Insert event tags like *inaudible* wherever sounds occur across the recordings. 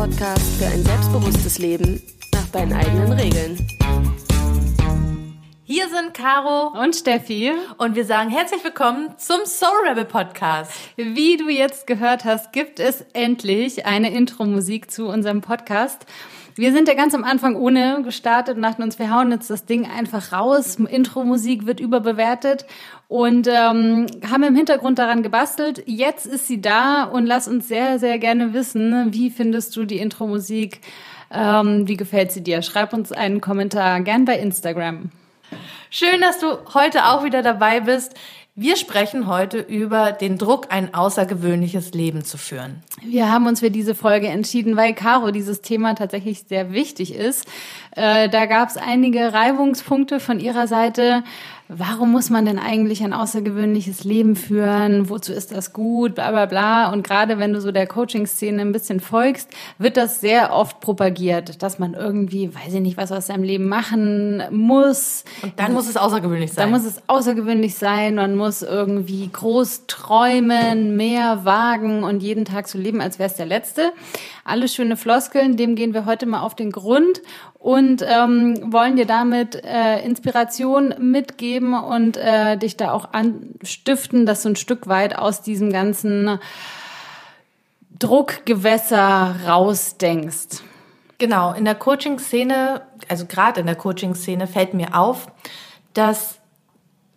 Podcast für ein selbstbewusstes Leben nach deinen eigenen Regeln. Hier sind Caro und Steffi und wir sagen herzlich willkommen zum Soul Rebel Podcast. Wie du jetzt gehört hast, gibt es endlich eine Intro-Musik zu unserem Podcast. Wir sind ja ganz am Anfang ohne gestartet und dachten uns, wir hauen jetzt das Ding einfach raus. Intro-Musik wird überbewertet und ähm, haben im Hintergrund daran gebastelt. Jetzt ist sie da und lass uns sehr, sehr gerne wissen, wie findest du die Intro-Musik? Ähm, wie gefällt sie dir? Schreib uns einen Kommentar gern bei Instagram. Schön, dass du heute auch wieder dabei bist. Wir sprechen heute über den Druck, ein außergewöhnliches Leben zu führen. Wir haben uns für diese Folge entschieden, weil Caro dieses Thema tatsächlich sehr wichtig ist. Äh, da gab es einige Reibungspunkte von ihrer Seite warum muss man denn eigentlich ein außergewöhnliches Leben führen? Wozu ist das gut? Bla bla bla. Und gerade wenn du so der Coaching-Szene ein bisschen folgst, wird das sehr oft propagiert, dass man irgendwie, weiß ich nicht, was aus seinem Leben machen muss. Und dann muss es außergewöhnlich sein. Dann muss es außergewöhnlich sein. Man muss irgendwie groß träumen, mehr wagen und jeden Tag so leben, als wäre es der letzte. Alles schöne Floskeln, dem gehen wir heute mal auf den Grund und ähm, wollen dir damit äh, Inspiration mitgeben und äh, dich da auch anstiften, dass du ein Stück weit aus diesem ganzen Druckgewässer rausdenkst. Genau, in der Coaching-Szene, also gerade in der Coaching-Szene fällt mir auf, dass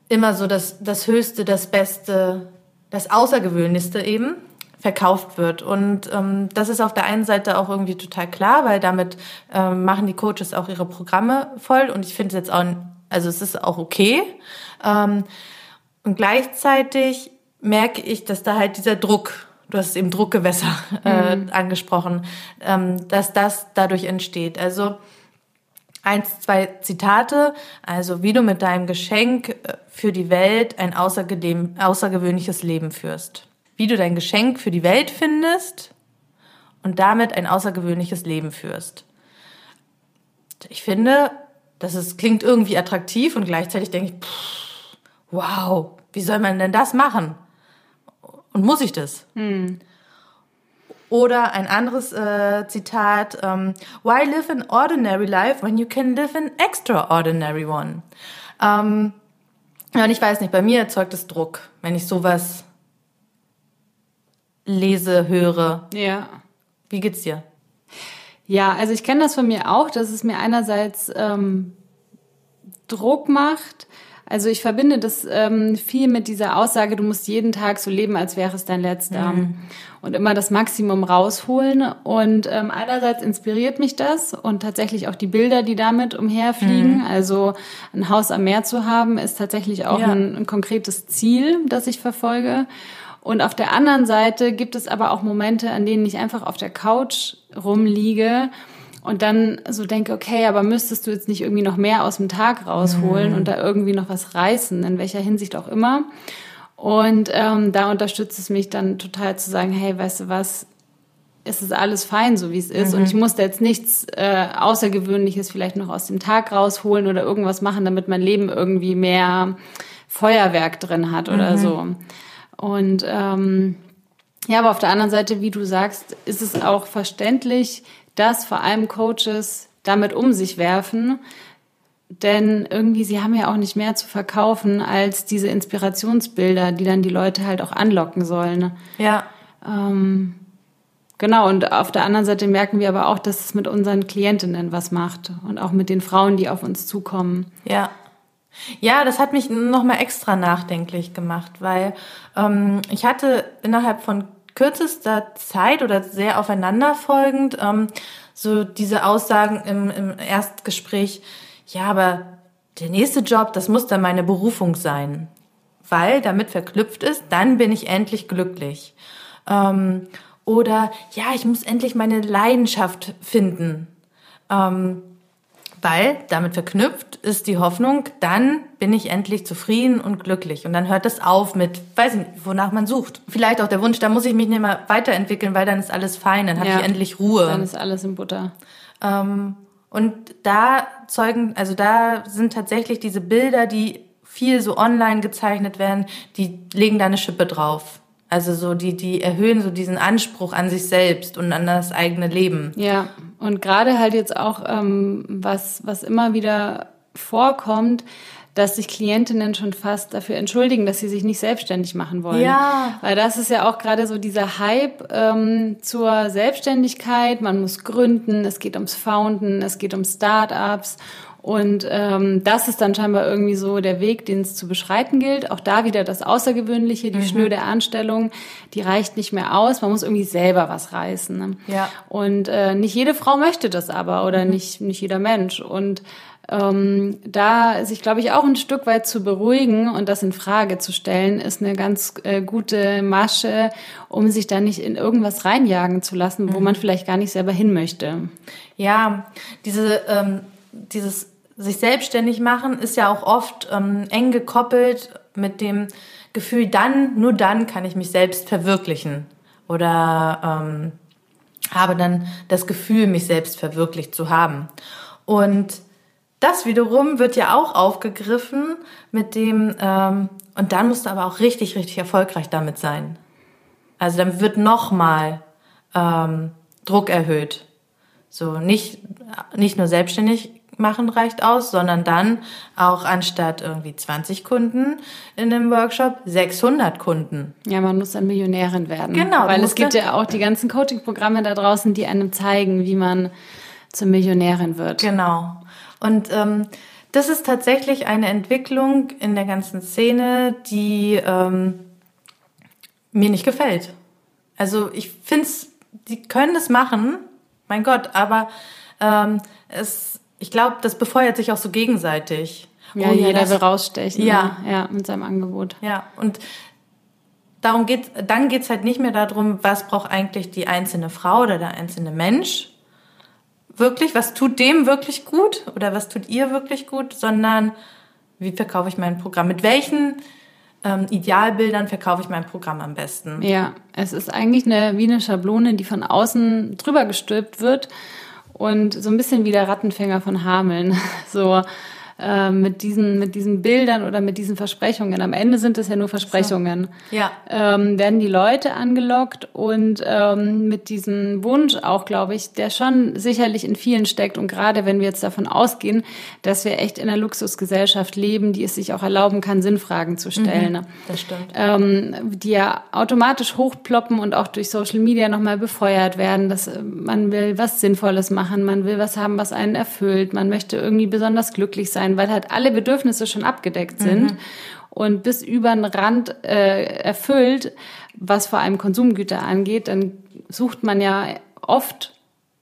immer so das, das Höchste, das Beste, das Außergewöhnlichste eben verkauft wird. Und ähm, das ist auf der einen Seite auch irgendwie total klar, weil damit ähm, machen die Coaches auch ihre Programme voll. Und ich finde es jetzt auch, also es ist auch okay. Ähm, und gleichzeitig merke ich, dass da halt dieser Druck, du hast eben Druckgewässer äh, mhm. angesprochen, ähm, dass das dadurch entsteht. Also eins, zwei Zitate. Also wie du mit deinem Geschenk äh, für die Welt ein außergewöhnliches Leben führst wie du dein Geschenk für die Welt findest und damit ein außergewöhnliches Leben führst. Ich finde, das ist, klingt irgendwie attraktiv und gleichzeitig denke ich, pff, wow, wie soll man denn das machen? Und muss ich das? Hm. Oder ein anderes äh, Zitat, ähm, Why live an ordinary life when you can live an extraordinary one? Ähm, ja, und ich weiß nicht, bei mir erzeugt es Druck, wenn ich sowas lese, höre. Ja. Wie geht's dir? Ja, also ich kenne das von mir auch, dass es mir einerseits ähm, Druck macht. Also ich verbinde das ähm, viel mit dieser Aussage, du musst jeden Tag so leben, als wäre es dein letzter. Mhm. Und immer das Maximum rausholen. Und ähm, einerseits inspiriert mich das und tatsächlich auch die Bilder, die damit umherfliegen. Mhm. Also ein Haus am Meer zu haben, ist tatsächlich auch ja. ein, ein konkretes Ziel, das ich verfolge. Und auf der anderen Seite gibt es aber auch Momente, an denen ich einfach auf der Couch rumliege und dann so denke, okay, aber müsstest du jetzt nicht irgendwie noch mehr aus dem Tag rausholen mhm. und da irgendwie noch was reißen, in welcher Hinsicht auch immer. Und ähm, da unterstützt es mich dann total zu sagen, hey, weißt du was, es ist alles fein, so wie es ist. Mhm. Und ich musste jetzt nichts äh, Außergewöhnliches vielleicht noch aus dem Tag rausholen oder irgendwas machen, damit mein Leben irgendwie mehr Feuerwerk drin hat oder mhm. so. Und ähm, ja, aber auf der anderen Seite, wie du sagst, ist es auch verständlich, dass vor allem Coaches damit um sich werfen. Denn irgendwie, sie haben ja auch nicht mehr zu verkaufen als diese Inspirationsbilder, die dann die Leute halt auch anlocken sollen. Ja. Ähm, genau, und auf der anderen Seite merken wir aber auch, dass es mit unseren Klientinnen was macht und auch mit den Frauen, die auf uns zukommen. Ja. Ja, das hat mich nochmal extra nachdenklich gemacht, weil ähm, ich hatte innerhalb von kürzester Zeit oder sehr aufeinanderfolgend ähm, so diese Aussagen im, im Erstgespräch, ja, aber der nächste Job, das muss dann meine Berufung sein, weil damit verknüpft ist, dann bin ich endlich glücklich. Ähm, oder ja, ich muss endlich meine Leidenschaft finden. Ähm, weil damit verknüpft ist die Hoffnung, dann bin ich endlich zufrieden und glücklich. Und dann hört es auf mit, weiß nicht, wonach man sucht. Vielleicht auch der Wunsch, da muss ich mich nicht mehr weiterentwickeln, weil dann ist alles fein, dann habe ja, ich endlich Ruhe. Dann ist alles in Butter. Ähm, und da zeugen, also da sind tatsächlich diese Bilder, die viel so online gezeichnet werden, die legen da eine Schippe drauf. Also so die, die erhöhen so diesen Anspruch an sich selbst und an das eigene Leben. Ja, und gerade halt jetzt auch, ähm, was, was immer wieder vorkommt, dass sich Klientinnen schon fast dafür entschuldigen, dass sie sich nicht selbstständig machen wollen. Ja. Weil das ist ja auch gerade so dieser Hype ähm, zur Selbstständigkeit. Man muss gründen, es geht ums Founden, es geht um Startups. Und ähm, das ist dann scheinbar irgendwie so der Weg, den es zu beschreiten gilt. Auch da wieder das Außergewöhnliche, die mhm. schnöde Anstellung, die reicht nicht mehr aus. Man muss irgendwie selber was reißen. Ne? Ja. Und äh, nicht jede Frau möchte das aber oder mhm. nicht, nicht jeder Mensch. Und ähm, da sich, glaube ich, auch ein Stück weit zu beruhigen und das in Frage zu stellen, ist eine ganz äh, gute Masche, um sich da nicht in irgendwas reinjagen zu lassen, wo mhm. man vielleicht gar nicht selber hin möchte. Ja, diese, ähm, dieses sich selbstständig machen ist ja auch oft ähm, eng gekoppelt mit dem Gefühl, dann, nur dann kann ich mich selbst verwirklichen. Oder ähm, habe dann das Gefühl, mich selbst verwirklicht zu haben. Und das wiederum wird ja auch aufgegriffen mit dem, ähm, und dann musst du aber auch richtig, richtig erfolgreich damit sein. Also dann wird nochmal ähm, Druck erhöht. So, nicht, nicht nur selbstständig machen reicht aus, sondern dann auch anstatt irgendwie 20 Kunden in einem Workshop 600 Kunden. Ja, man muss dann Millionärin werden. Genau. Weil es gibt ja auch die ganzen Coaching-Programme da draußen, die einem zeigen, wie man zur Millionärin wird. Genau. Und ähm, das ist tatsächlich eine Entwicklung in der ganzen Szene, die ähm, mir nicht gefällt. Also ich finde es, die können es machen, mein Gott, aber ähm, es ich glaube, das befeuert sich auch so gegenseitig. Ja, oh, jeder das, will rausstechen. Ja. Ne? ja, mit seinem Angebot. Ja, und darum geht, dann geht's halt nicht mehr darum, was braucht eigentlich die einzelne Frau oder der einzelne Mensch wirklich, was tut dem wirklich gut oder was tut ihr wirklich gut, sondern wie verkaufe ich mein Programm, mit welchen ähm, Idealbildern verkaufe ich mein Programm am besten. Ja, es ist eigentlich eine, wie eine Schablone, die von außen drüber gestülpt wird und so ein bisschen wie der Rattenfänger von Hameln. *laughs* So, äh, mit diesen, mit diesen Bildern oder mit diesen Versprechungen. Am Ende sind es ja nur Versprechungen. So. Ja. Ähm, werden die Leute angelockt und ähm, mit diesem Wunsch auch, glaube ich, der schon sicherlich in vielen steckt. Und gerade wenn wir jetzt davon ausgehen, dass wir echt in einer Luxusgesellschaft leben, die es sich auch erlauben kann, Sinnfragen zu stellen. Mhm, das stimmt. Ähm, die ja automatisch hochploppen und auch durch Social Media nochmal befeuert werden, dass äh, man will was Sinnvolles machen, man will was haben, was einen erfüllt, man möchte irgendwie besonders glücklich sein sein, weil halt alle Bedürfnisse schon abgedeckt sind mhm. und bis über den Rand äh, erfüllt, was vor allem Konsumgüter angeht, dann sucht man ja oft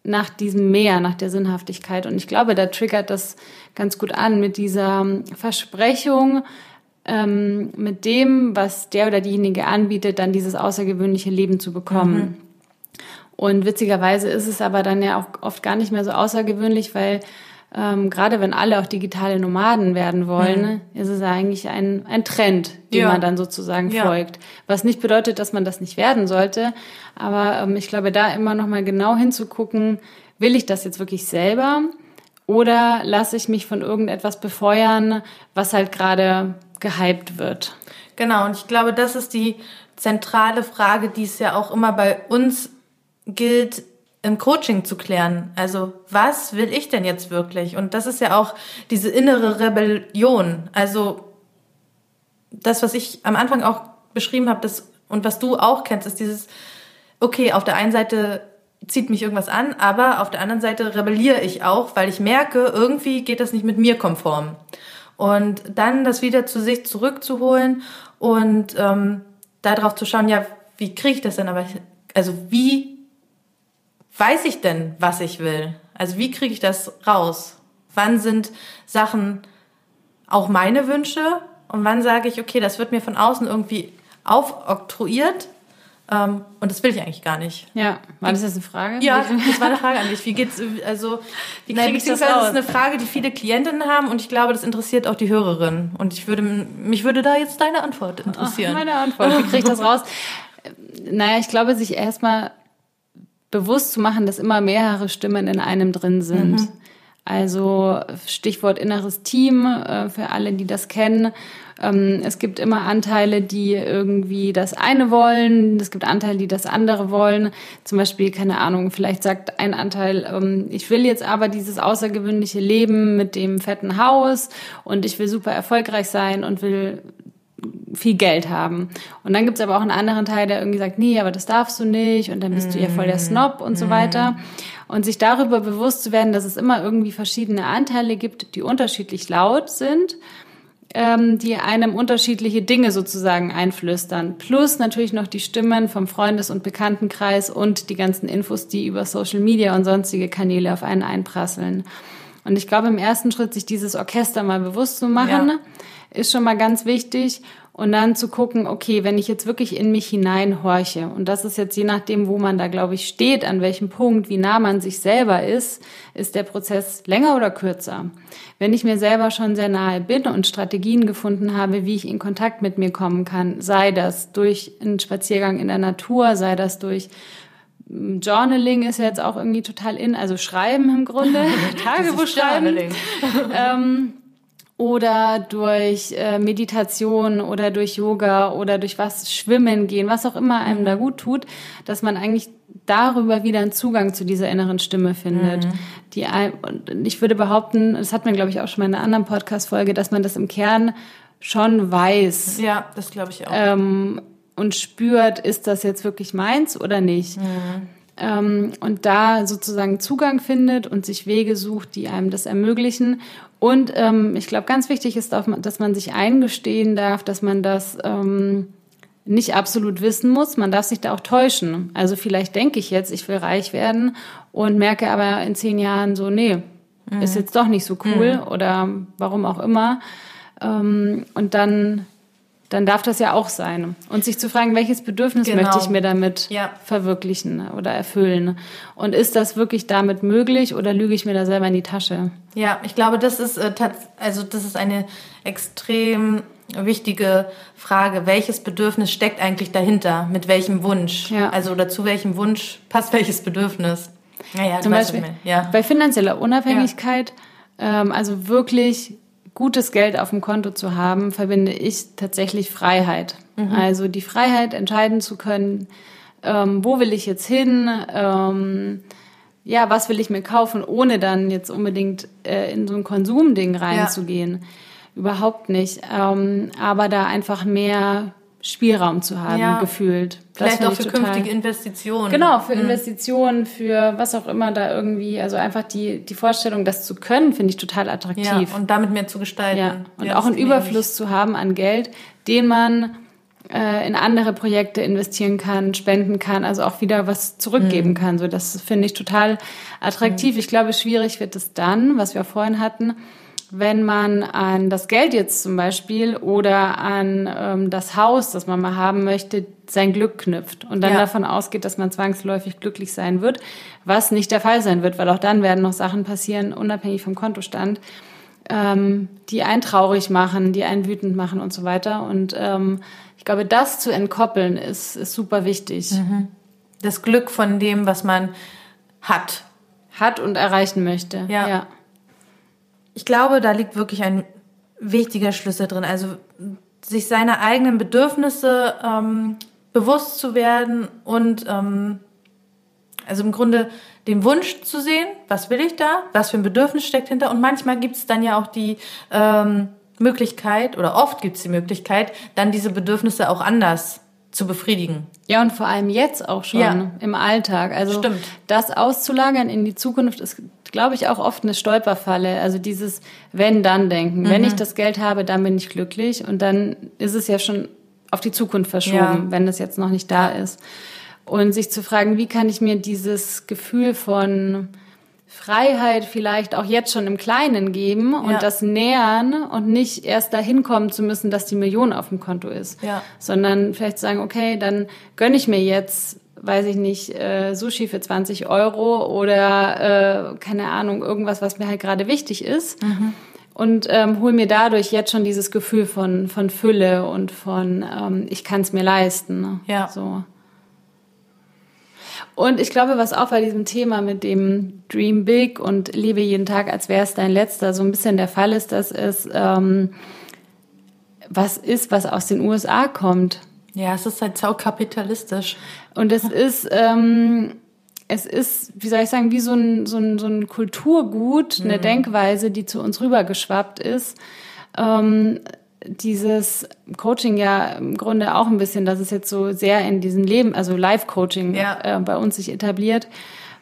nach diesem Mehr, nach der Sinnhaftigkeit. Und ich glaube, da triggert das ganz gut an mit dieser Versprechung, ähm, mit dem, was der oder diejenige anbietet, dann dieses außergewöhnliche Leben zu bekommen. Mhm. Und witzigerweise ist es aber dann ja auch oft gar nicht mehr so außergewöhnlich, weil ähm, gerade wenn alle auch digitale Nomaden werden wollen, mhm. ist es eigentlich ein, ein Trend, den ja. man dann sozusagen ja. folgt. Was nicht bedeutet, dass man das nicht werden sollte, aber ähm, ich glaube, da immer noch mal genau hinzugucken, will ich das jetzt wirklich selber oder lasse ich mich von irgendetwas befeuern, was halt gerade gehypt wird. Genau, und ich glaube, das ist die zentrale Frage, die es ja auch immer bei uns gilt, im Coaching zu klären. Also, was will ich denn jetzt wirklich? Und das ist ja auch diese innere Rebellion. Also, das, was ich am Anfang auch beschrieben habe, das, und was du auch kennst, ist dieses, okay, auf der einen Seite zieht mich irgendwas an, aber auf der anderen Seite rebelliere ich auch, weil ich merke, irgendwie geht das nicht mit mir konform. Und dann das wieder zu sich zurückzuholen und ähm, darauf zu schauen, ja, wie kriege ich das denn aber, also wie weiß ich denn, was ich will? Also wie kriege ich das raus? Wann sind Sachen auch meine Wünsche und wann sage ich, okay, das wird mir von außen irgendwie aufoktroyiert ähm, und das will ich eigentlich gar nicht. Ja, war das jetzt eine Frage? Ja, das war eine Frage an dich. Wie geht's, also, *laughs* wie kriege ich das raus? Das ist eine Frage, die viele Klientinnen haben und ich glaube, das interessiert auch die Hörerin. Und ich würde, mich würde da jetzt deine Antwort interessieren. Ach, meine Antwort, wie kriege ich das *laughs* raus? Naja, ich glaube, sich erstmal bewusst zu machen, dass immer mehrere Stimmen in einem drin sind. Mhm. Also Stichwort inneres Team äh, für alle, die das kennen. Ähm, es gibt immer Anteile, die irgendwie das eine wollen. Es gibt Anteile, die das andere wollen. Zum Beispiel, keine Ahnung, vielleicht sagt ein Anteil, ähm, ich will jetzt aber dieses außergewöhnliche Leben mit dem fetten Haus und ich will super erfolgreich sein und will viel Geld haben. Und dann gibt's aber auch einen anderen Teil, der irgendwie sagt, nee, aber das darfst du nicht und dann bist mm. du ja voll der Snob und mm. so weiter. Und sich darüber bewusst zu werden, dass es immer irgendwie verschiedene Anteile gibt, die unterschiedlich laut sind, ähm, die einem unterschiedliche Dinge sozusagen einflüstern. Plus natürlich noch die Stimmen vom Freundes- und Bekanntenkreis und die ganzen Infos, die über Social Media und sonstige Kanäle auf einen einprasseln. Und ich glaube, im ersten Schritt, sich dieses Orchester mal bewusst zu machen, ja. ist schon mal ganz wichtig und dann zu gucken, okay, wenn ich jetzt wirklich in mich hineinhorche, und das ist jetzt je nachdem, wo man da, glaube ich, steht, an welchem Punkt, wie nah man sich selber ist, ist der Prozess länger oder kürzer. Wenn ich mir selber schon sehr nahe bin und Strategien gefunden habe, wie ich in Kontakt mit mir kommen kann, sei das durch einen Spaziergang in der Natur, sei das durch Journaling ist ja jetzt auch irgendwie total in, also Schreiben im Grunde, *laughs* *laughs* Tagebuch schreiben. *laughs* ähm, oder durch äh, Meditation oder durch Yoga oder durch was Schwimmen gehen, was auch immer einem da gut tut, dass man eigentlich darüber wieder einen Zugang zu dieser inneren Stimme findet. Mhm. Die und ich würde behaupten, das hat man glaube ich auch schon mal in einer anderen Podcast Folge, dass man das im Kern schon weiß. Ja, das glaube ich auch. Ähm, und spürt, ist das jetzt wirklich meins oder nicht? Mhm. Ähm, und da sozusagen Zugang findet und sich Wege sucht, die einem das ermöglichen und ähm, ich glaube, ganz wichtig ist, dass man sich eingestehen darf, dass man das ähm, nicht absolut wissen muss. Man darf sich da auch täuschen. Also vielleicht denke ich jetzt, ich will reich werden und merke aber in zehn Jahren so, nee, mhm. ist jetzt doch nicht so cool mhm. oder warum auch immer. Ähm, und dann dann darf das ja auch sein. Und sich zu fragen, welches Bedürfnis genau. möchte ich mir damit ja. verwirklichen oder erfüllen? Und ist das wirklich damit möglich oder lüge ich mir da selber in die Tasche? Ja, ich glaube, das ist äh, also das ist eine extrem wichtige Frage. Welches Bedürfnis steckt eigentlich dahinter? Mit welchem Wunsch? Ja. Also oder zu welchem Wunsch passt *laughs* welches Bedürfnis? Ja, Zum Beispiel ja. bei finanzieller Unabhängigkeit, ähm, also wirklich gutes Geld auf dem Konto zu haben, verbinde ich tatsächlich Freiheit. Mhm. Also die Freiheit, entscheiden zu können, ähm, wo will ich jetzt hin, ähm, ja, was will ich mir kaufen, ohne dann jetzt unbedingt äh, in so ein Konsumding reinzugehen. Ja. Überhaupt nicht. Ähm, aber da einfach mehr Spielraum zu haben, ja. gefühlt. Das Vielleicht auch für künftige Investitionen. Genau, für mhm. Investitionen, für was auch immer da irgendwie, also einfach die, die Vorstellung, das zu können, finde ich total attraktiv. Ja, und damit mehr zu gestalten. Ja, und ja, auch einen Überfluss zu haben an Geld, den man äh, in andere Projekte investieren kann, spenden kann, also auch wieder was zurückgeben mhm. kann. So, das finde ich total attraktiv. Mhm. Ich glaube, schwierig wird es dann, was wir vorhin hatten, wenn man an das Geld jetzt zum Beispiel oder an ähm, das Haus, das man mal haben möchte, sein Glück knüpft und dann ja. davon ausgeht, dass man zwangsläufig glücklich sein wird, was nicht der Fall sein wird, weil auch dann werden noch Sachen passieren, unabhängig vom Kontostand, ähm, die einen traurig machen, die einen wütend machen und so weiter. Und ähm, ich glaube, das zu entkoppeln ist, ist super wichtig. Mhm. Das Glück von dem, was man hat. Hat und erreichen möchte. ja. ja ich glaube, da liegt wirklich ein wichtiger Schlüssel drin. Also sich seiner eigenen Bedürfnisse ähm, bewusst zu werden und ähm, also im Grunde den Wunsch zu sehen, was will ich da, was für ein Bedürfnis steckt hinter. Und manchmal gibt es dann ja auch die ähm, Möglichkeit, oder oft gibt es die Möglichkeit, dann diese Bedürfnisse auch anders zu befriedigen. Ja, und vor allem jetzt auch schon ja. im Alltag. Also Stimmt. das auszulagern in die Zukunft ist glaube ich, auch oft eine Stolperfalle. Also dieses Wenn-Dann-Denken. Mhm. Wenn ich das Geld habe, dann bin ich glücklich. Und dann ist es ja schon auf die Zukunft verschoben, ja. wenn es jetzt noch nicht da ist. Und sich zu fragen, wie kann ich mir dieses Gefühl von Freiheit vielleicht auch jetzt schon im Kleinen geben und ja. das nähern und nicht erst dahin kommen zu müssen, dass die Million auf dem Konto ist, ja. sondern vielleicht sagen, okay, dann gönne ich mir jetzt weiß ich nicht, äh, Sushi für 20 Euro oder äh, keine Ahnung, irgendwas, was mir halt gerade wichtig ist. Mhm. Und ähm, hol mir dadurch jetzt schon dieses Gefühl von, von Fülle und von ähm, ich kann es mir leisten. Ne? Ja. So. Und ich glaube, was auch bei diesem Thema mit dem Dream Big und lebe jeden Tag, als wäre es dein letzter, so ein bisschen der Fall ist, dass es ähm, was ist, was aus den USA kommt. Ja, es ist halt sau kapitalistisch. Und es ist, ähm, es ist, wie soll ich sagen, wie so ein, so ein, so ein Kulturgut, eine mhm. Denkweise, die zu uns rübergeschwappt ist. Ähm, dieses Coaching ja im Grunde auch ein bisschen, dass es jetzt so sehr in diesen Leben, also Live-Coaching ja. äh, bei uns sich etabliert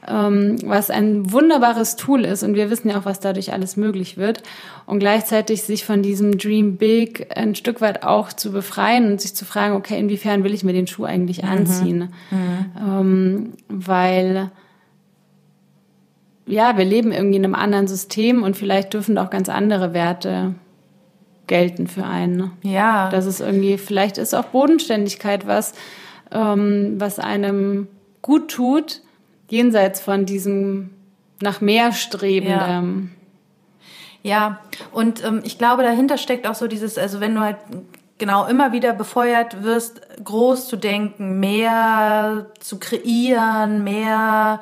ähm, was ein wunderbares Tool ist und wir wissen ja auch, was dadurch alles möglich wird und gleichzeitig sich von diesem Dream Big ein Stück weit auch zu befreien und sich zu fragen, okay, inwiefern will ich mir den Schuh eigentlich mhm. anziehen? Mhm. Ähm, weil ja, wir leben irgendwie in einem anderen System und vielleicht dürfen auch ganz andere Werte gelten für einen. Ja. Das ist irgendwie, vielleicht ist auch Bodenständigkeit was, ähm, was einem gut tut, jenseits von diesem nach mehr streben. Ja. ja. und ähm, ich glaube, dahinter steckt auch so dieses, also wenn du halt genau immer wieder befeuert wirst, groß zu denken, mehr zu kreieren, mehr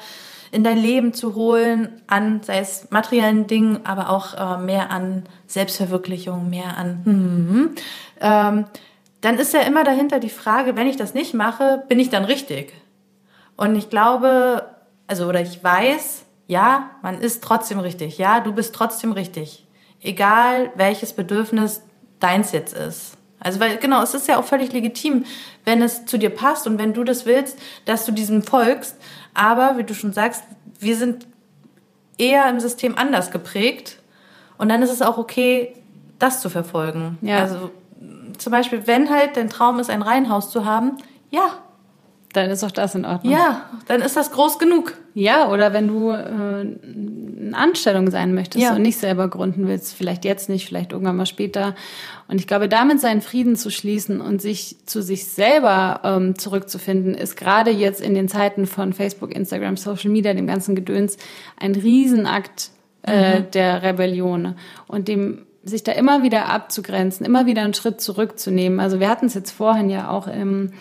in dein Leben zu holen an, sei es materiellen Dingen, aber auch äh, mehr an Selbstverwirklichung, mehr an, hm, ähm, dann ist ja immer dahinter die Frage, wenn ich das nicht mache, bin ich dann richtig? Und ich glaube, also oder ich weiß, ja, man ist trotzdem richtig. Ja, du bist trotzdem richtig. Egal welches Bedürfnis deins jetzt ist. Also weil genau, es ist ja auch völlig legitim, wenn es zu dir passt und wenn du das willst, dass du diesem folgst. Aber wie du schon sagst, wir sind eher im System anders geprägt und dann ist es auch okay, das zu verfolgen. Ja. Also zum Beispiel, wenn halt dein Traum ist, ein Reihenhaus zu haben, ja, dann ist auch das in Ordnung. Ja, dann ist das groß genug. Ja, oder wenn du äh, eine Anstellung sein möchtest ja. und nicht selber gründen willst, vielleicht jetzt nicht, vielleicht irgendwann mal später. Und ich glaube, damit seinen Frieden zu schließen und sich zu sich selber ähm, zurückzufinden, ist gerade jetzt in den Zeiten von Facebook, Instagram, Social Media, dem ganzen Gedöns, ein Riesenakt äh, mhm. der Rebellion. Und dem sich da immer wieder abzugrenzen, immer wieder einen Schritt zurückzunehmen. Also wir hatten es jetzt vorhin ja auch im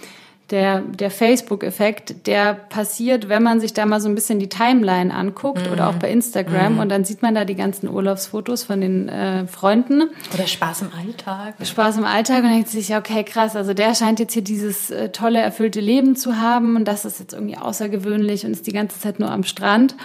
der, der Facebook-Effekt, der passiert, wenn man sich da mal so ein bisschen die Timeline anguckt mm. oder auch bei Instagram mm. und dann sieht man da die ganzen Urlaubsfotos von den äh, Freunden. Oder Spaß im Alltag. Spaß im Alltag und denkt sich, okay, krass, also der scheint jetzt hier dieses äh, tolle, erfüllte Leben zu haben und das ist jetzt irgendwie außergewöhnlich und ist die ganze Zeit nur am Strand.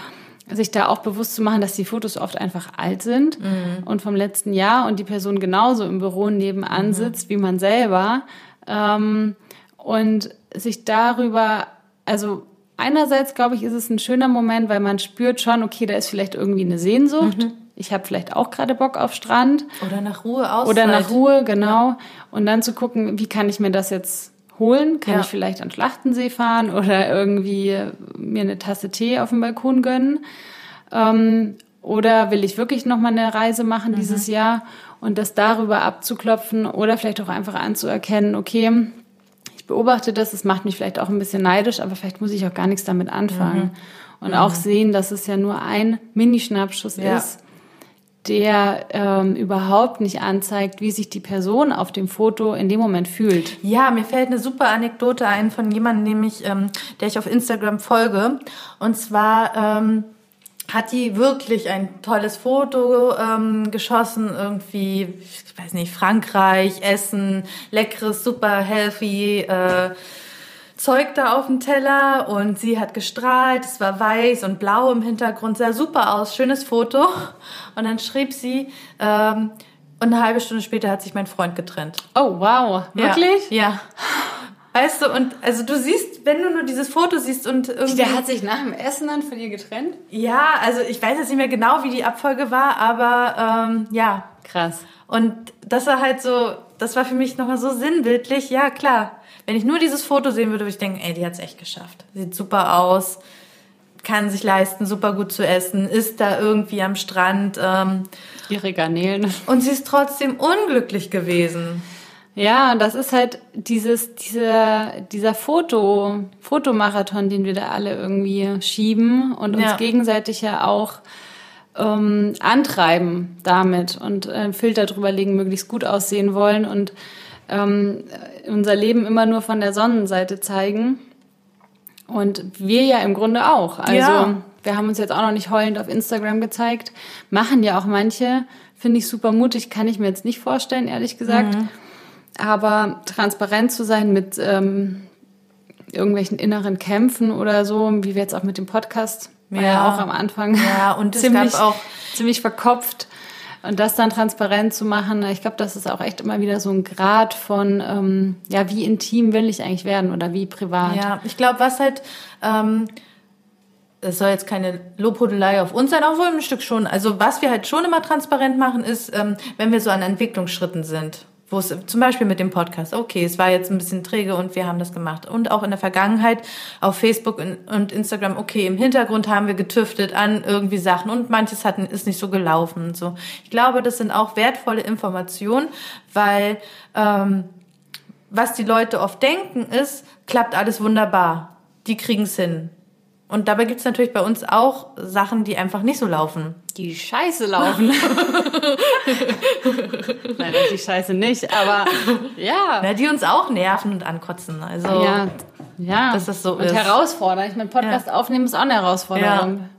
Sich da auch bewusst zu machen, dass die Fotos oft einfach alt sind mm. und vom letzten Jahr und die Person genauso im Büro nebenan mhm. sitzt wie man selber. Ähm, und sich darüber, also einerseits glaube ich, ist es ein schöner Moment, weil man spürt schon, okay, da ist vielleicht irgendwie eine Sehnsucht. Mhm. Ich habe vielleicht auch gerade Bock auf Strand. Oder nach Ruhe aus. Oder nach Ruhe, genau. Ja. Und dann zu gucken, wie kann ich mir das jetzt holen? Kann ja. ich vielleicht an Schlachtensee fahren oder irgendwie mir eine Tasse Tee auf dem Balkon gönnen? Ähm, oder will ich wirklich noch mal eine Reise machen mhm. dieses Jahr und das darüber abzuklopfen oder vielleicht auch einfach anzuerkennen, okay, beobachte das, es macht mich vielleicht auch ein bisschen neidisch, aber vielleicht muss ich auch gar nichts damit anfangen. Mhm. Und mhm. auch sehen, dass es ja nur ein Minischnappschuss ja. ist, der ähm, überhaupt nicht anzeigt, wie sich die Person auf dem Foto in dem Moment fühlt. Ja, mir fällt eine super Anekdote ein von jemandem, nämlich, ähm, der ich auf Instagram folge. Und zwar ähm, hat die wirklich ein tolles Foto ähm, geschossen, irgendwie, ich weiß nicht, Frankreich, Essen, leckeres, super healthy äh, Zeug da auf dem Teller und sie hat gestrahlt, es war weiß und blau im Hintergrund, sah super aus, schönes Foto. Und dann schrieb sie, ähm, und eine halbe Stunde später hat sich mein Freund getrennt. Oh, wow. Wirklich? Ja. ja. Weißt du, und also du siehst, wenn du nur dieses Foto siehst und irgendwie. Der hat sich nach dem Essen dann von ihr getrennt? Ja, also ich weiß jetzt nicht mehr genau, wie die Abfolge war, aber ähm, ja. Krass. Und das war halt so, das war für mich nochmal so sinnbildlich. Ja, klar. Wenn ich nur dieses Foto sehen würde, würde ich denken, ey, die hat's echt geschafft. Sieht super aus, kann sich leisten, super gut zu essen, ist da irgendwie am Strand. Ähm, Ihre Garnelen. Und sie ist trotzdem unglücklich gewesen. Ja, das ist halt dieses, dieser, dieser Foto, Fotomarathon, den wir da alle irgendwie schieben und uns ja. gegenseitig ja auch ähm, antreiben damit und äh, Filter drüber legen, möglichst gut aussehen wollen und ähm, unser Leben immer nur von der Sonnenseite zeigen. Und wir ja im Grunde auch. Also Ja. wir haben uns jetzt auch noch nicht heulend auf Instagram gezeigt. Machen ja auch manche. Finde ich super mutig. Kann ich mir jetzt nicht vorstellen, ehrlich gesagt. Mhm. Aber transparent zu sein mit ähm, irgendwelchen inneren Kämpfen oder so, wie wir jetzt auch mit dem Podcast, war ja, Ja. auch am Anfang Ja, *laughs* und ziemlich, auch- ziemlich verkopft. Und das dann transparent zu machen, ich glaube, das ist auch echt immer wieder so ein Grad von, ähm, ja, wie intim will ich eigentlich werden oder wie privat. Ja, ich glaube, was halt, ähm, es soll jetzt keine Lobhudelei auf uns sein, obwohl ein Stück schon. Also was wir halt schon immer transparent machen, ist, ähm, wenn wir so an Entwicklungsschritten sind. Wo es zum Beispiel mit dem Podcast, okay, es war jetzt ein bisschen träge und wir haben das gemacht. Und auch in der Vergangenheit auf Facebook und- Instagram, okay, im Hintergrund haben wir getüftet an irgendwie Sachen und manches hatten, ist nicht so gelaufen und so. Ich glaube, das sind auch wertvolle Informationen, weil ähm, was die Leute oft denken ist, klappt alles wunderbar. Die kriegen's hin. Und dabei gibt's natürlich bei uns auch Sachen, die einfach nicht so laufen. Die Scheiße laufen. *laughs* Nein, die Scheiße nicht, aber ja. Ja, die uns auch nerven und ankotzen. Also Ja, ja. Dass das so und ist. herausfordernd. Ich meine, Podcast aufnehmen ist auch eine Herausforderung.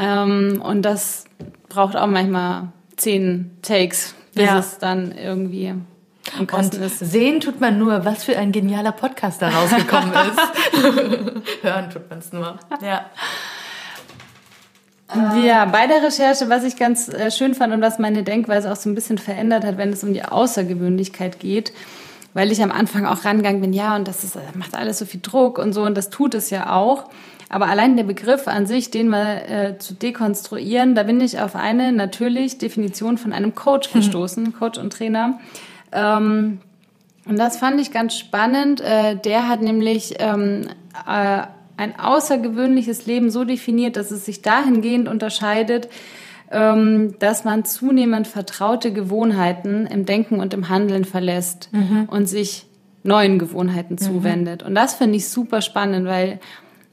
Ähm, und das braucht auch manchmal zehn Takes, bis Ja. es dann irgendwie und ist. sehen tut man nur, was für ein genialer Podcast da rausgekommen *laughs* ist. *laughs* Hören tut man's nur. Ja. Ja, bei der Recherche, was ich ganz äh, schön fand und was meine Denkweise auch so ein bisschen verändert hat, wenn es um die Außergewöhnlichkeit geht, weil ich am Anfang auch rangegangen bin, ja, und das ist, äh, macht alles so viel Druck und so, und das tut es ja auch. Aber allein der Begriff an sich, den mal äh, zu dekonstruieren, da bin ich auf eine natürlich Definition von einem Coach gestoßen, Coach und Trainer. Ähm, und das fand ich ganz spannend. Äh, der hat nämlich ähm, äh, ein außergewöhnliches Leben so definiert, dass es sich dahingehend unterscheidet, ähm, dass man zunehmend vertraute Gewohnheiten im Denken und im Handeln verlässt und sich neuen Gewohnheiten zuwendet. Und das finde ich super spannend, weil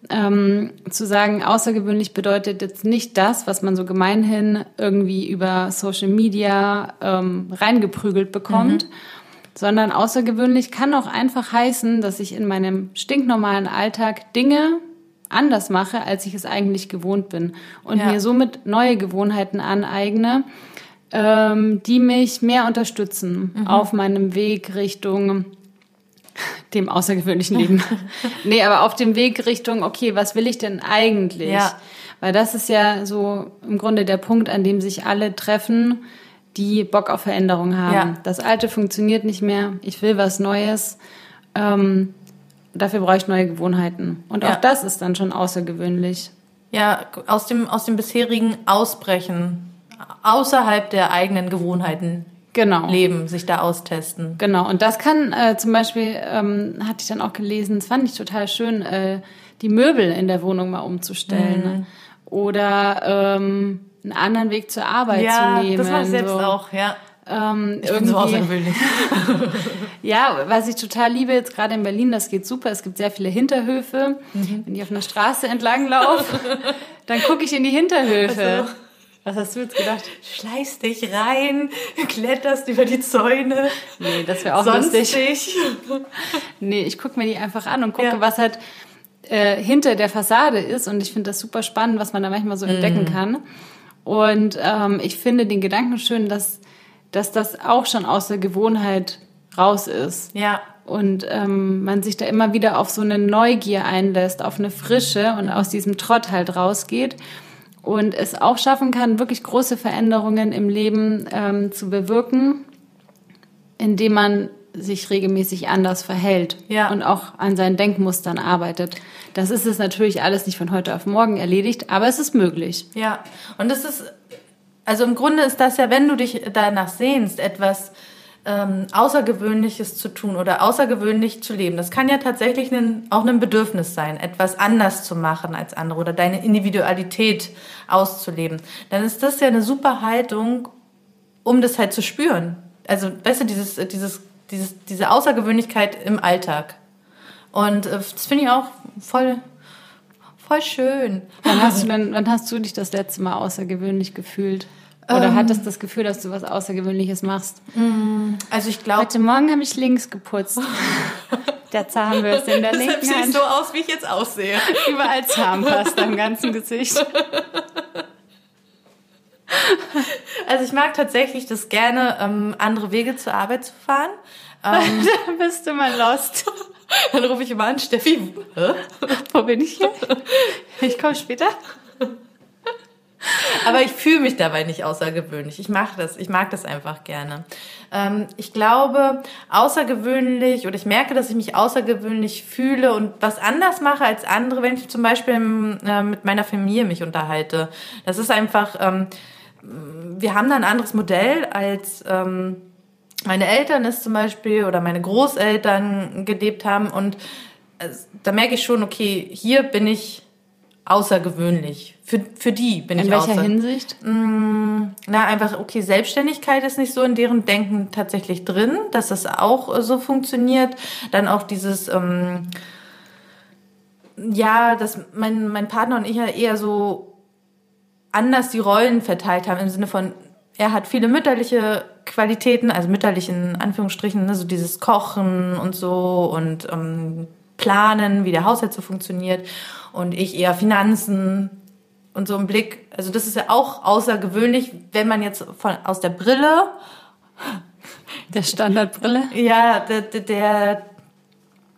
ähm, zu sagen, außergewöhnlich bedeutet jetzt nicht das, was man so gemeinhin irgendwie über Social Media ähm, reingeprügelt bekommt, sondern außergewöhnlich kann auch einfach heißen, dass ich in meinem stinknormalen Alltag Dinge anders mache, als ich es eigentlich gewohnt bin und Ja. mir somit neue Gewohnheiten aneigne, ähm, die mich mehr unterstützen auf meinem Weg Richtung dem außergewöhnlichen Leben. *laughs* nee, aber auf dem Weg Richtung, okay, was will ich denn eigentlich? Ja. Weil das ist ja so im Grunde der Punkt, an dem sich alle treffen, die Bock auf Veränderung haben. Ja. Das Alte funktioniert nicht mehr, ich will was Neues. Ähm, dafür brauche ich neue Gewohnheiten. Und Ja. auch das ist dann schon außergewöhnlich. Ja, aus dem, aus dem bisherigen Ausbrechen, außerhalb der eigenen Gewohnheiten Genau. leben, sich da austesten. Genau, und das kann äh, zum Beispiel, ähm, hatte ich dann auch gelesen, das fand ich total schön, äh, die Möbel in der Wohnung mal umzustellen. Ne? Oder ähm, einen anderen Weg zur Arbeit Ja, zu nehmen. das mache ich selbst so. auch, ja. Ähm, Ich bin so irgendwie- außergewöhnlich. *laughs* Ja, was ich total liebe, jetzt gerade in Berlin, das geht super. Es gibt sehr viele Hinterhöfe. Mhm. Wenn ich auf einer Straße entlang laufe, *laughs* dann gucke ich in die Hinterhöfe. Also- Was hast du jetzt gedacht? Schleißt dich rein, kletterst über die Zäune. Nee, das wäre auch lustig. Sonstig. *laughs* Nee, ich gucke mir die einfach an und gucke, Ja. was halt äh, hinter der Fassade ist. Und ich finde das super spannend, was man da manchmal so entdecken Mhm. kann. Und ähm, ich finde den Gedanken schön, dass, dass das auch schon aus der Gewohnheit raus ist. Ja, Und ähm, man sich da immer wieder auf so eine Neugier einlässt, auf eine Frische und aus diesem Trott halt rausgeht. Und es auch schaffen kann, wirklich große Veränderungen im Leben ähm, zu bewirken, indem man sich regelmäßig anders verhält Ja. und auch an seinen Denkmustern arbeitet. Das ist es natürlich alles nicht von heute auf morgen erledigt, aber es ist möglich. ja. Und das ist, also im Grunde ist das ja, wenn du dich danach sehnst, etwas ähm, Außergewöhnliches zu tun oder außergewöhnlich zu leben. Das kann ja tatsächlich ein, auch ein Bedürfnis sein, etwas anders zu machen als andere oder deine Individualität auszuleben. Dann ist das ja eine super Haltung, um das halt zu spüren. Also, weißt du, dieses, dieses, dieses, diese Außergewöhnlichkeit im Alltag. Und äh, das finde ich auch voll, voll schön. Wann hast, du denn, wann hast du dich das letzte Mal außergewöhnlich gefühlt? Oder Ähm. hattest das Gefühl, dass du was Außergewöhnliches machst? Also ich glaube, Heute Morgen habe ich links geputzt. *laughs* Der Zahnbürste in der linken Hand. aus, wie ich jetzt aussehe. Überall Zahnpasta im ganzen Gesicht. Also ich mag tatsächlich das gerne, ähm, andere Wege zur Arbeit zu fahren. Ähm, *laughs* Da bist du mal lost. dann rufe ich immer an, Steffi, hä? Wo bin ich hier? Ich komme später. *laughs* Aber ich fühle mich dabei nicht außergewöhnlich. Ich mag das. Ich mag das einfach gerne. Ähm, ich glaube, außergewöhnlich oder ich merke, dass ich mich außergewöhnlich fühle und was anders mache als andere, wenn ich zum Beispiel äh, mit meiner Familie mich unterhalte. Das ist einfach, ähm, wir haben da ein anderes Modell als ähm, meine Eltern es zum Beispiel oder meine Großeltern gelebt haben und äh, da merke ich schon, okay, hier bin ich außergewöhnlich. Für, für die bin In ich welcher außer Hinsicht? na, einfach, okay, Selbstständigkeit ist nicht so in deren Denken tatsächlich drin, dass das auch äh, so funktioniert. Dann auch dieses, ähm, ja, dass mein, mein Partner und ich ja eher so anders die Rollen verteilt haben, im Sinne von, er hat viele mütterliche Qualitäten, also mütterlich in Anführungsstrichen, ne, so dieses Kochen und so und ähm, Planen, wie der Haushalt so funktioniert. Und ich eher Finanzen und so im Blick. Also das ist ja auch außergewöhnlich, wenn man jetzt von, aus der Brille, Der Standardbrille? *laughs* ja, der, der- der,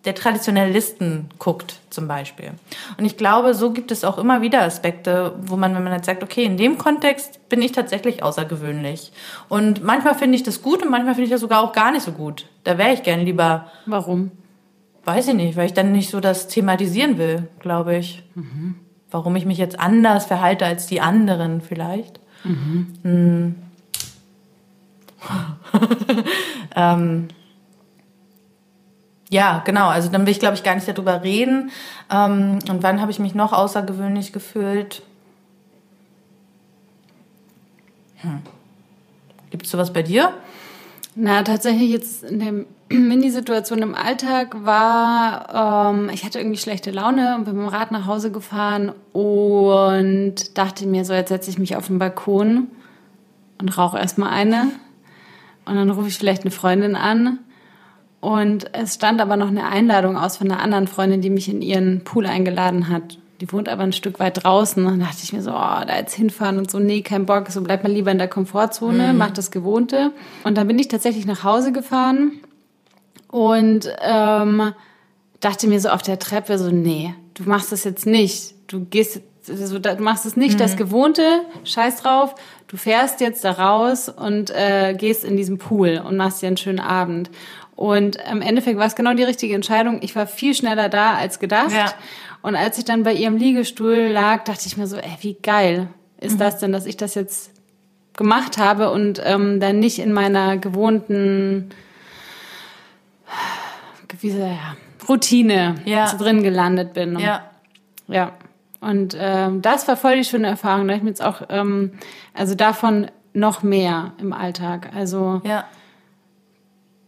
der Traditionalisten guckt zum Beispiel. Und ich glaube, so gibt es auch immer wieder Aspekte, wo man, wenn man jetzt sagt, okay, in dem Kontext bin ich tatsächlich außergewöhnlich. Und manchmal finde ich das gut und manchmal finde ich das sogar auch gar nicht so gut. Da wäre ich gern lieber, Warum? Weiß ich nicht, weil ich dann nicht so das thematisieren will, glaube ich. Warum ich mich jetzt anders verhalte als die anderen vielleicht. Hm. *laughs* ähm, ja, genau. Also dann will ich, glaube ich, gar nicht darüber reden. Ähm, und wann habe ich mich noch außergewöhnlich gefühlt? Hm. Gibt es sowas bei dir? Na, tatsächlich jetzt in der *clears throat* Mini-Situation im Alltag war, ähm, ich hatte irgendwie schlechte Laune und bin mit dem Rad nach Hause gefahren und dachte mir so, jetzt setze ich mich auf den Balkon und rauche erstmal eine. Und dann rufe ich vielleicht eine Freundin an. Und es stand aber noch eine Einladung aus von einer anderen Freundin, die mich in ihren Pool eingeladen hat. Die wohnt aber ein Stück weit draußen. Und dann dachte ich mir so, oh, da jetzt hinfahren und so, nee, kein Bock. So bleibt man lieber in der Komfortzone, macht das Gewohnte. Und dann bin ich tatsächlich nach Hause gefahren und ähm, dachte mir so auf der Treppe so, nee, du machst das jetzt nicht. Du gehst, also, du machst es nicht das Gewohnte, scheiß drauf. Du fährst jetzt da raus und äh, gehst in diesen Pool und machst dir einen schönen Abend. Und im Endeffekt war es genau die richtige Entscheidung. Ich war viel schneller da als gedacht. Ja. Und als ich dann bei ihrem Liegestuhl lag, dachte ich mir so, ey, wie geil ist das denn, dass ich das jetzt gemacht habe und ähm, dann nicht in meiner gewohnten wie, so, ja, Routine Ja. drin gelandet bin. Ja. Ja. Und ähm, das war voll die schöne Erfahrung. Da ich mir jetzt auch, ähm, also davon noch mehr im Alltag. Also Ja.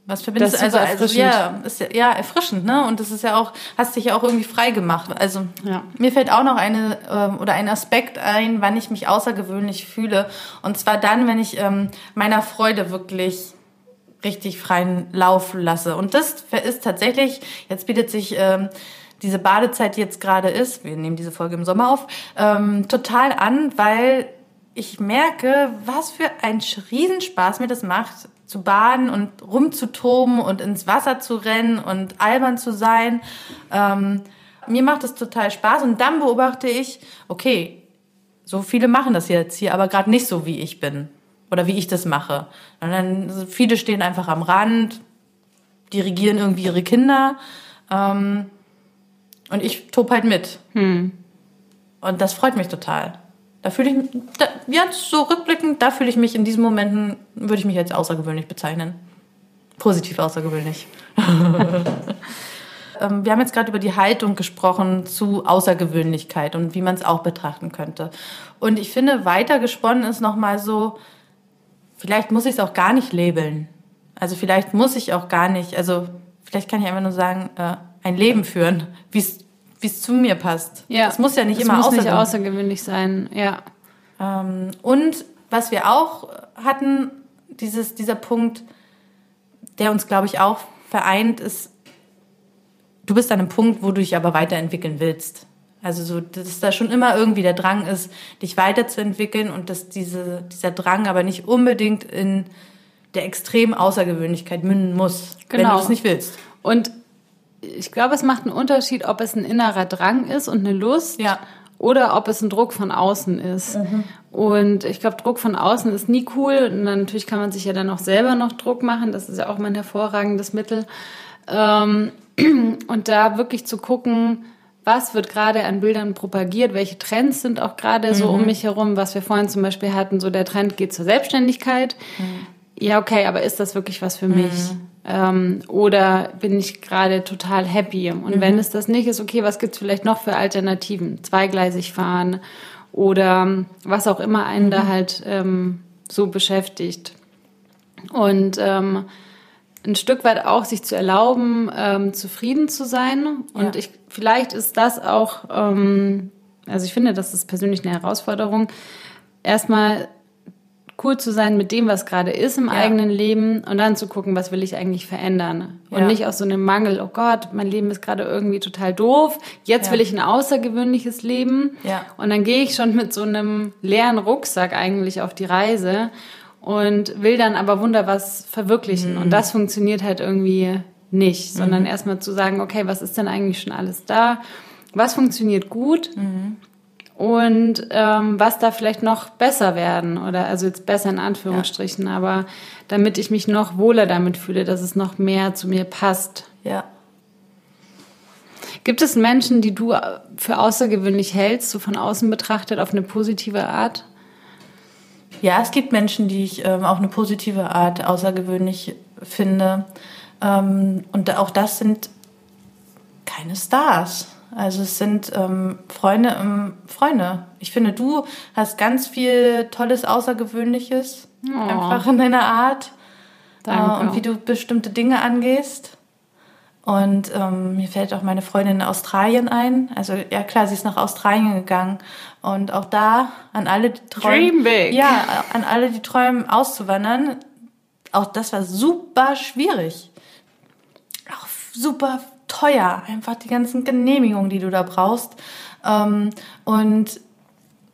Was verbindest Das du? Also, also ja, ist ja, ja, erfrischend, ne? Und das ist ja auch, hast dich ja auch irgendwie frei gemacht. Also Ja. mir fällt auch noch eine ähm, oder ein Aspekt ein, wann ich mich außergewöhnlich fühle. Und zwar dann, wenn ich ähm, meiner Freude wirklich richtig freien Lauf lasse. Und das ist tatsächlich, jetzt bietet sich ähm, diese Badezeit, die jetzt gerade ist, wir nehmen diese Folge im Sommer auf, ähm, total an, weil ich merke, was für ein Riesenspaß mir das macht, zu baden und rumzutoben und ins Wasser zu rennen und albern zu sein. Ähm, mir macht es total Spaß und dann beobachte ich, okay, so viele machen das jetzt hier, aber gerade nicht so, wie ich bin oder wie ich das mache. Und dann viele stehen einfach am Rand, dirigieren irgendwie ihre Kinder ähm, und ich tob halt mit. Und das freut mich total. Da fühle ich mich, da, ja, so rückblickend, da fühle ich mich in diesen Momenten, würde ich mich als außergewöhnlich bezeichnen. Positiv außergewöhnlich. *laughs* Ähm, Wir haben jetzt gerade über die Haltung gesprochen zu Außergewöhnlichkeit und wie man es auch betrachten könnte. Und ich finde, weiter gesponnen ist nochmal so, vielleicht muss ich es auch gar nicht labeln. Also vielleicht muss ich auch gar nicht, also vielleicht kann ich einfach nur sagen, äh, ein Leben führen, wie es zu mir passt. ja, Es muss ja nicht es immer muss nicht außergewöhnlich außergewöhnlich sein. Ja. ähm, und was wir auch hatten, dieses, dieser Punkt, der uns, glaube ich, auch vereint, ist, du bist an einem Punkt, wo du dich aber weiterentwickeln willst. Also so, dass da schon immer irgendwie der Drang ist, dich weiterzuentwickeln und dass diese, dieser Drang aber nicht unbedingt in der extremen Außergewöhnlichkeit münden muss, genau. wenn du genau. das nicht willst. Und ich glaube, es macht einen Unterschied, ob es ein innerer Drang ist und eine Lust ja. oder ob es ein Druck von außen ist. Mhm. Und ich glaube, Druck von außen ist nie cool. Und dann, natürlich kann man sich ja dann auch selber noch Druck machen. Das ist ja auch mal ein hervorragendes Mittel. Ähm, *clears throat* und da wirklich zu gucken, was wird gerade an Bildern propagiert, welche Trends sind auch gerade so um mhm. mich herum, was wir vorhin zum Beispiel hatten, so der Trend geht zur Selbstständigkeit. Mhm. Ja, okay, aber ist das wirklich was für mich? Mhm. Ähm, oder bin ich gerade total happy? Und mhm. wenn es das nicht ist, okay, was gibt's vielleicht noch für Alternativen? Zweigleisig fahren oder was auch immer einen da mhm. halt ähm, so beschäftigt. Und ähm, ein Stück weit auch sich zu erlauben, ähm, zufrieden zu sein. Und ja. ich, vielleicht ist das auch, ähm, also ich finde, das ist persönlich eine Herausforderung, erstmal cool zu sein mit dem, was gerade ist im ja. eigenen Leben und dann zu gucken, was will ich eigentlich verändern. Und ja. nicht aus so einem Mangel, oh Gott, mein Leben ist gerade irgendwie total doof, jetzt ja. will ich ein außergewöhnliches Leben. Und dann gehe ich schon mit so einem leeren Rucksack eigentlich auf die Reise und will dann aber wunder was verwirklichen. Mhm. Und das funktioniert halt irgendwie nicht, sondern mhm. erstmal zu sagen, okay, was ist denn eigentlich schon alles da? Was funktioniert gut? Mhm. Und ähm, was da vielleicht noch besser werden oder also jetzt besser in Anführungsstrichen, ja. aber damit ich mich noch wohler damit fühle, dass es noch mehr zu mir passt. Ja. Gibt es Menschen, die du für außergewöhnlich hältst, so von außen betrachtet, auf eine positive Art? Ja, es gibt Menschen, die ich ähm, auf eine positive Art außergewöhnlich finde. Ähm, und auch das sind keine Stars. Also es sind ähm, Freunde, ähm, Freunde. Ich finde, du hast ganz viel Tolles, Außergewöhnliches, oh. einfach in deiner Art. Äh, und wie du bestimmte Dinge angehst. Und ähm, mir fällt auch meine Freundin in Australien ein. Also ja klar, sie ist nach Australien gegangen und auch da an alle die träumen, Dream big. ja an alle die träumen auszuwandern. Auch das war super schwierig, auch super teuer. Einfach die ganzen Genehmigungen, die du da brauchst. Ähm, und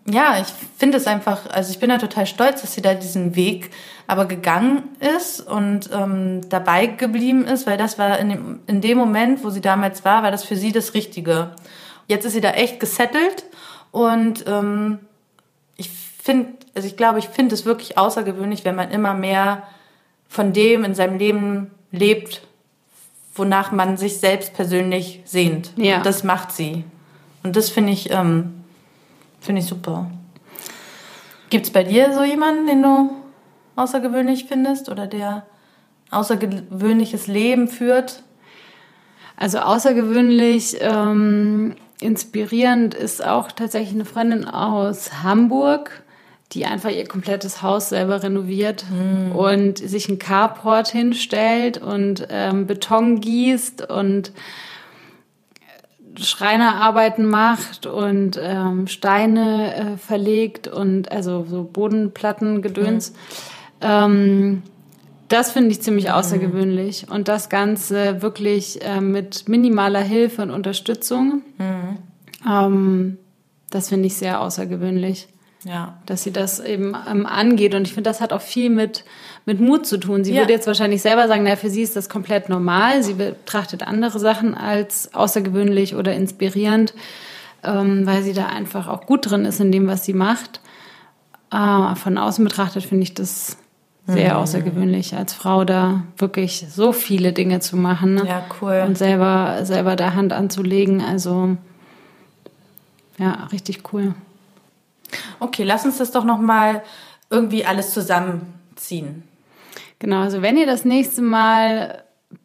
ja, ich finde es einfach, also ich bin da total stolz, dass sie da diesen Weg aber gegangen ist und ähm, dabei geblieben ist, weil das war in dem, in dem Moment, wo sie damals war, war das für sie das Richtige. Jetzt ist sie da echt gesettelt und ähm, ich finde, also ich glaube, ich finde es wirklich außergewöhnlich, wenn man immer mehr von dem in seinem Leben lebt, wonach man sich selbst persönlich sehnt. Ja. Und das macht sie. Und das finde ich, ähm, finde ich super. Gibt es bei dir so jemanden, den du außergewöhnlich findest oder der außergewöhnliches Leben führt? Also außergewöhnlich ähm, inspirierend ist auch tatsächlich eine Freundin aus Hamburg, die einfach ihr komplettes Haus selber renoviert mm. und sich ein Carport hinstellt und ähm, Beton gießt und Schreinerarbeiten macht und ähm, Steine äh, verlegt und also so Bodenplatten gedöns. Mm. Ähm, das finde ich ziemlich außergewöhnlich. Und das Ganze wirklich äh, mit minimaler Hilfe und Unterstützung. Mhm. Ähm, das finde ich sehr außergewöhnlich. Ja. Dass sie das eben ähm, angeht. Und ich finde, das hat auch viel mit, mit Mut zu tun. Sie ja. würde jetzt wahrscheinlich selber sagen, naja, für sie ist das komplett normal. Sie betrachtet andere Sachen als außergewöhnlich oder inspirierend, ähm, weil sie da einfach auch gut drin ist in dem, was sie macht. Äh, von außen betrachtet finde ich das sehr mhm. außergewöhnlich, als Frau da wirklich so viele Dinge zu machen. Ne? Ja, cool. Und selber, selber da Hand anzulegen. Also, ja, richtig cool. Okay, lass uns das doch nochmal irgendwie alles zusammenziehen. Genau, also wenn ihr das nächste Mal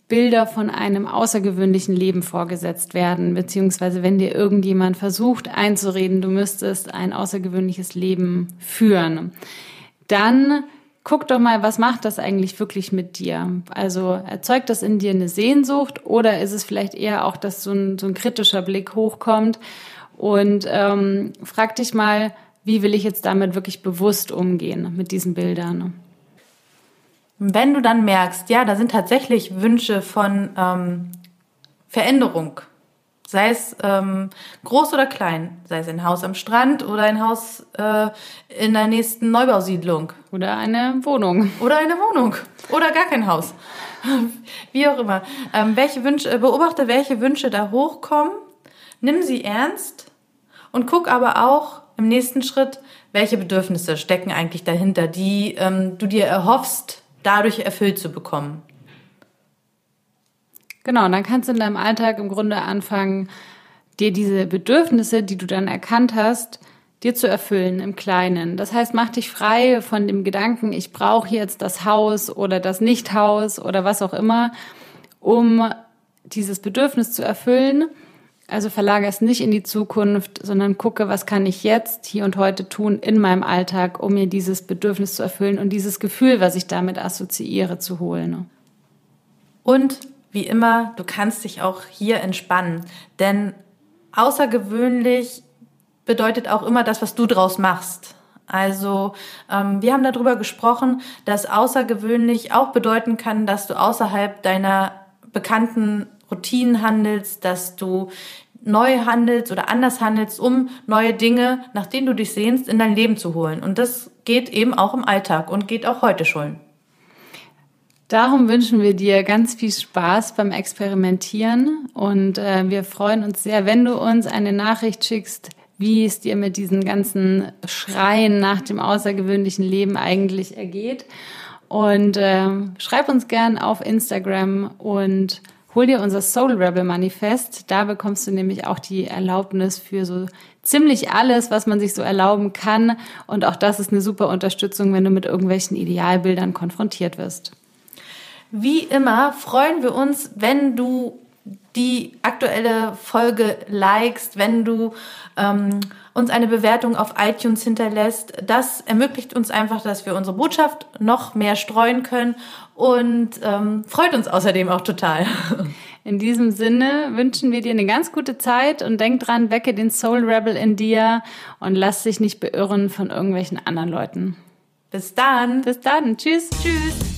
Bilder von einem außergewöhnlichen Leben vorgesetzt werden, beziehungsweise wenn dir irgendjemand versucht einzureden, du müsstest ein außergewöhnliches Leben führen, dann guck doch mal, was macht das eigentlich wirklich mit dir? Also erzeugt das in dir eine Sehnsucht oder ist es vielleicht eher auch, dass so ein, so ein kritischer Blick hochkommt und ähm, frag dich mal, wie will ich jetzt damit wirklich bewusst umgehen mit diesen Bildern. Wenn du dann merkst, ja, da sind tatsächlich Wünsche von ähm, Veränderung, sei es ähm, groß oder klein, sei es ein Haus am Strand oder ein Haus äh, in der nächsten Neubausiedlung. Oder eine Wohnung. Oder eine Wohnung. Oder gar kein Haus. *laughs* Wie auch immer. Ähm, welche Wünsche, äh, beobachte, welche Wünsche da hochkommen, nimm sie ernst und guck aber auch im nächsten Schritt, welche Bedürfnisse stecken eigentlich dahinter, die ähm, du dir erhoffst, dadurch erfüllt zu bekommen. Genau, und dann kannst du in deinem Alltag im Grunde anfangen, dir diese Bedürfnisse, die du dann erkannt hast, dir zu erfüllen im Kleinen. Das heißt, mach dich frei von dem Gedanken, ich brauche jetzt das Haus oder das Nichthaus oder was auch immer, um dieses Bedürfnis zu erfüllen. Also verlagere es nicht in die Zukunft, sondern gucke, was kann ich jetzt, hier und heute tun in meinem Alltag, um mir dieses Bedürfnis zu erfüllen und dieses Gefühl, was ich damit assoziiere, zu holen. Und wie immer, du kannst dich auch hier entspannen, denn außergewöhnlich bedeutet auch immer das, was du draus machst. Also ähm, wir haben darüber gesprochen, dass außergewöhnlich auch bedeuten kann, dass du außerhalb deiner bekannten Routinen handelst, dass du neu handelst oder anders handelst, um neue Dinge, nach denen du dich sehnst, in dein Leben zu holen. Und das geht eben auch im Alltag und geht auch heute schon. Darum wünschen wir dir ganz viel Spaß beim Experimentieren und äh, wir freuen uns sehr, wenn du uns eine Nachricht schickst, wie es dir mit diesen ganzen Schreien nach dem außergewöhnlichen Leben eigentlich ergeht. Und äh, schreib uns gern auf Instagram und hol dir unser Soul Rebel Manifest. Da bekommst du nämlich auch die Erlaubnis für so ziemlich alles, was man sich so erlauben kann. Und auch das ist eine super Unterstützung, wenn du mit irgendwelchen Idealbildern konfrontiert wirst. Wie immer freuen wir uns, wenn du die aktuelle Folge likest, wenn du ähm, uns eine Bewertung auf iTunes hinterlässt. Das ermöglicht uns einfach, dass wir unsere Botschaft noch mehr streuen können und ähm, freut uns außerdem auch total. In diesem Sinne wünschen wir dir eine ganz gute Zeit und denk dran, wecke den Soul Rebel in dir und lass dich nicht beirren von irgendwelchen anderen Leuten. Bis dann. Bis dann. Tschüss. Tschüss.